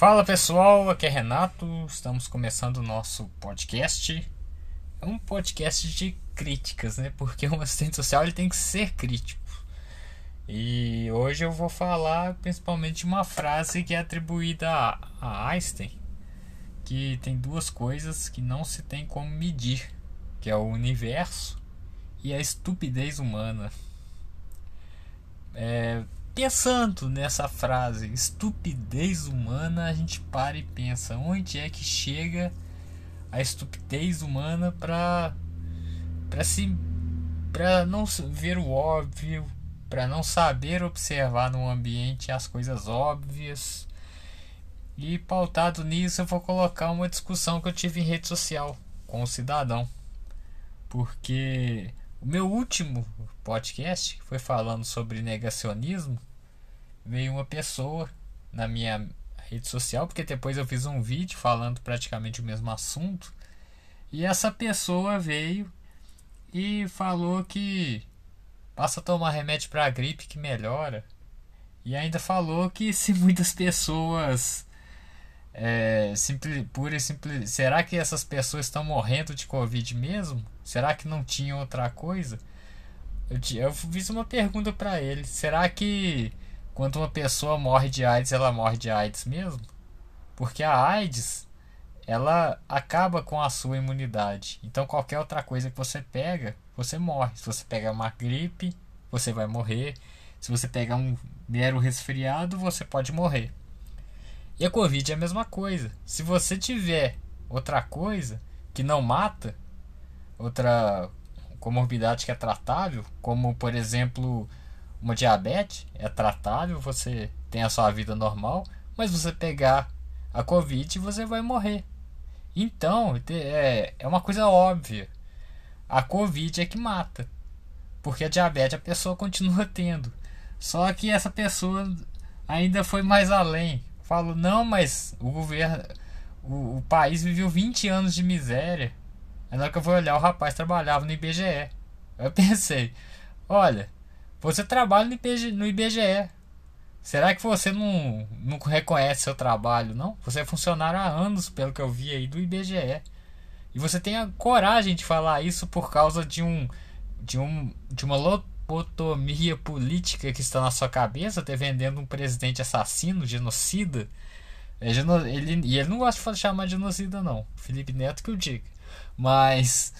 Fala pessoal, aqui é Renato, estamos começando o nosso podcast. É um podcast de críticas, né? Porque um assistente social ele tem que ser crítico. E hoje eu vou falar principalmente de uma frase que é atribuída a Einstein, que tem duas coisas que não se tem como medir, que é o universo e a estupidez humana. É, pensando nessa frase, estupidez humana, a gente para e pensa, onde é que chega a estupidez humana para para se para não ver o óbvio, para não saber observar no ambiente as coisas óbvias. E pautado nisso, eu vou colocar uma discussão que eu tive em rede social com o cidadão. Porque o meu último podcast foi falando sobre negacionismo. Veio uma pessoa na minha rede social, porque depois eu fiz um vídeo falando praticamente o mesmo assunto. E essa pessoa veio e falou que passa a tomar remédio para gripe que melhora. E ainda falou que se muitas pessoas é, simples, pura e simples, será que essas pessoas estão morrendo de covid mesmo? Será que não tinha outra coisa? Eu, eu fiz uma pergunta para ele. Será que quando uma pessoa morre de AIDS, ela morre de AIDS mesmo? Porque a AIDS, ela acaba com a sua imunidade. Então qualquer outra coisa que você pega, você morre. Se você pegar uma gripe, você vai morrer. Se você pegar um mero resfriado, você pode morrer. E a Covid é a mesma coisa. Se você tiver outra coisa que não mata, outra comorbidade que é tratável, como por exemplo uma diabetes, é tratável, você tem a sua vida normal, mas você pegar a Covid você vai morrer. Então é, é uma coisa óbvia. A Covid é que mata. Porque a diabetes a pessoa continua tendo. Só que essa pessoa ainda foi mais além. Falou, não, mas o governo. O, o país viveu 20 anos de miséria. Aí na hora que eu vou olhar, o rapaz trabalhava no IBGE. Eu pensei, olha, você trabalha no IBGE, no IBGE. Será que você não, não reconhece seu trabalho, não? Você é funcionário há anos, pelo que eu vi aí, do IBGE. E você tem a coragem de falar isso por causa de um de um de uma lobotomia política que está na sua cabeça, defendendo um presidente assassino, genocida. É, ele, e ele não gosta de chamar de genocida, não. Felipe Neto que eu diga. Mas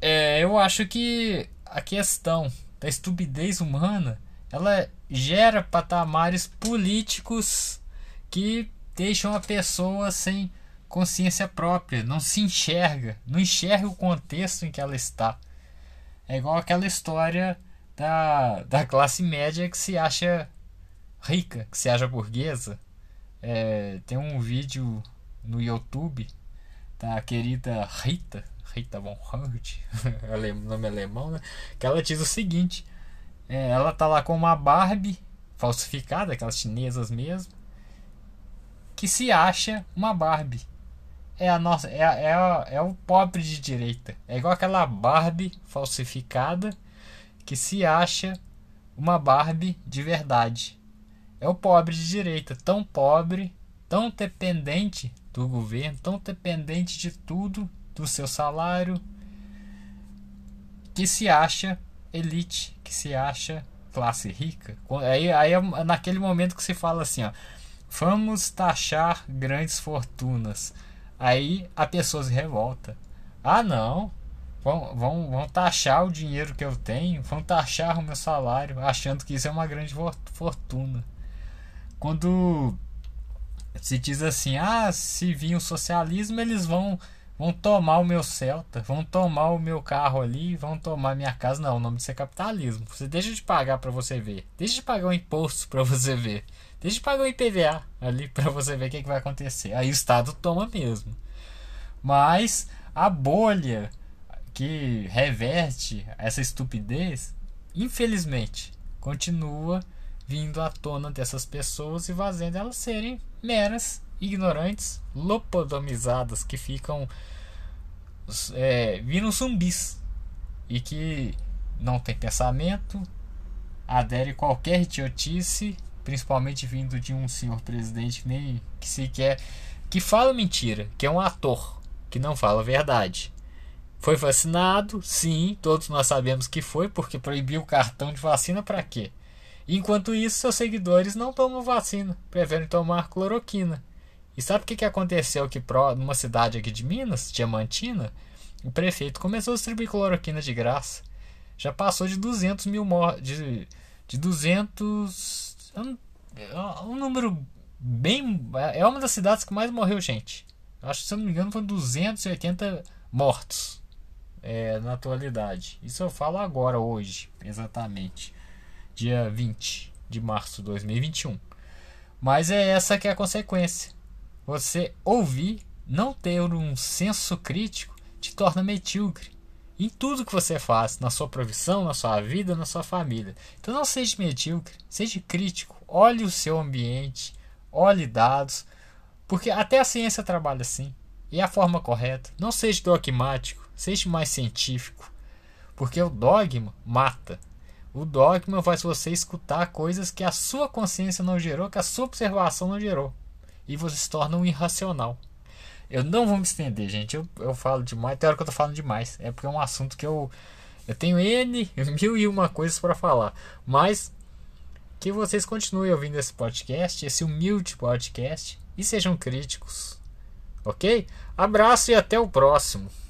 é, eu acho que a questão da estupidez humana ela gera patamares políticos que deixam a pessoa sem consciência própria, não se enxerga, não enxerga o contexto em que ela está. É igual aquela história da, da classe média que se acha rica, que se acha burguesa. É, tem um vídeo no YouTube da querida Rita, Rita von Hunt, nome alemão, né? Que ela diz o seguinte: é, ela tá lá com uma Barbie falsificada, aquelas chinesas mesmo, que se acha uma Barbie. É a nossa, é, é, é o pobre de direita. É igual aquela Barbie falsificada que se acha uma Barbie de verdade. É o pobre de direita, tão pobre, tão dependente do governo, tão dependente de tudo, do seu salário, que se acha elite, que se acha classe rica. Aí, aí é naquele momento que se fala assim, ó, vamos taxar grandes fortunas. Aí a pessoa se revolta. Ah, não. Vão, vão, vão taxar o dinheiro que eu tenho, vão taxar o meu salário, achando que isso é uma grande fortuna. Quando se diz assim: ah, se vir o socialismo, eles vão vão tomar o meu Celta, vão tomar o meu carro ali, vão tomar minha casa. Não, o nome disso é capitalismo. Você deixa de pagar para você ver, deixa de pagar o imposto para você ver, deixa de pagar o IPVA ali para você ver o que, que vai acontecer. Aí o Estado toma mesmo. Mas a bolha que reverte essa estupidez, infelizmente, continua vindo à tona dessas pessoas e fazendo elas serem meras ignorantes, lopodomizadas, que ficam é, zumbis e que não tem pensamento, adere qualquer idiotice principalmente vindo de um senhor presidente que nem que sequer que fala mentira, que é um ator, que não fala a verdade. Foi vacinado? Sim, todos nós sabemos que foi, porque proibiu o cartão de vacina para quê? Enquanto isso, seus seguidores não tomam vacina, preferem tomar cloroquina. E sabe o que, que aconteceu aqui numa cidade aqui de Minas, Diamantina? O prefeito começou a distribuir cloroquina de graça. Já passou de 200 mil mortes. De, de 200. Um, um número bem. É uma das cidades que mais morreu gente. Acho que, se eu não me engano, foram 280 mortos é, na atualidade. Isso eu falo agora, hoje, exatamente. Dia 20 de março de 2021. Mas é essa que é a consequência. Você ouvir, não ter um senso crítico, te torna medíocre em tudo que você faz, na sua profissão, na sua vida, na sua família. Então não seja medíocre, seja crítico, olhe o seu ambiente, olhe dados, porque até a ciência trabalha assim. E é a forma correta. Não seja dogmático, seja mais científico. Porque o dogma mata. O dogma faz você escutar coisas que a sua consciência não gerou, que a sua observação não gerou. E você se torna um irracional. Eu não vou me estender, gente. Eu, eu falo demais. Tem hora que eu tô falando demais. É porque é um assunto que eu. Eu tenho N, mil e uma coisas para falar. Mas que vocês continuem ouvindo esse podcast, esse humilde podcast, e sejam críticos. Ok? Abraço e até o próximo.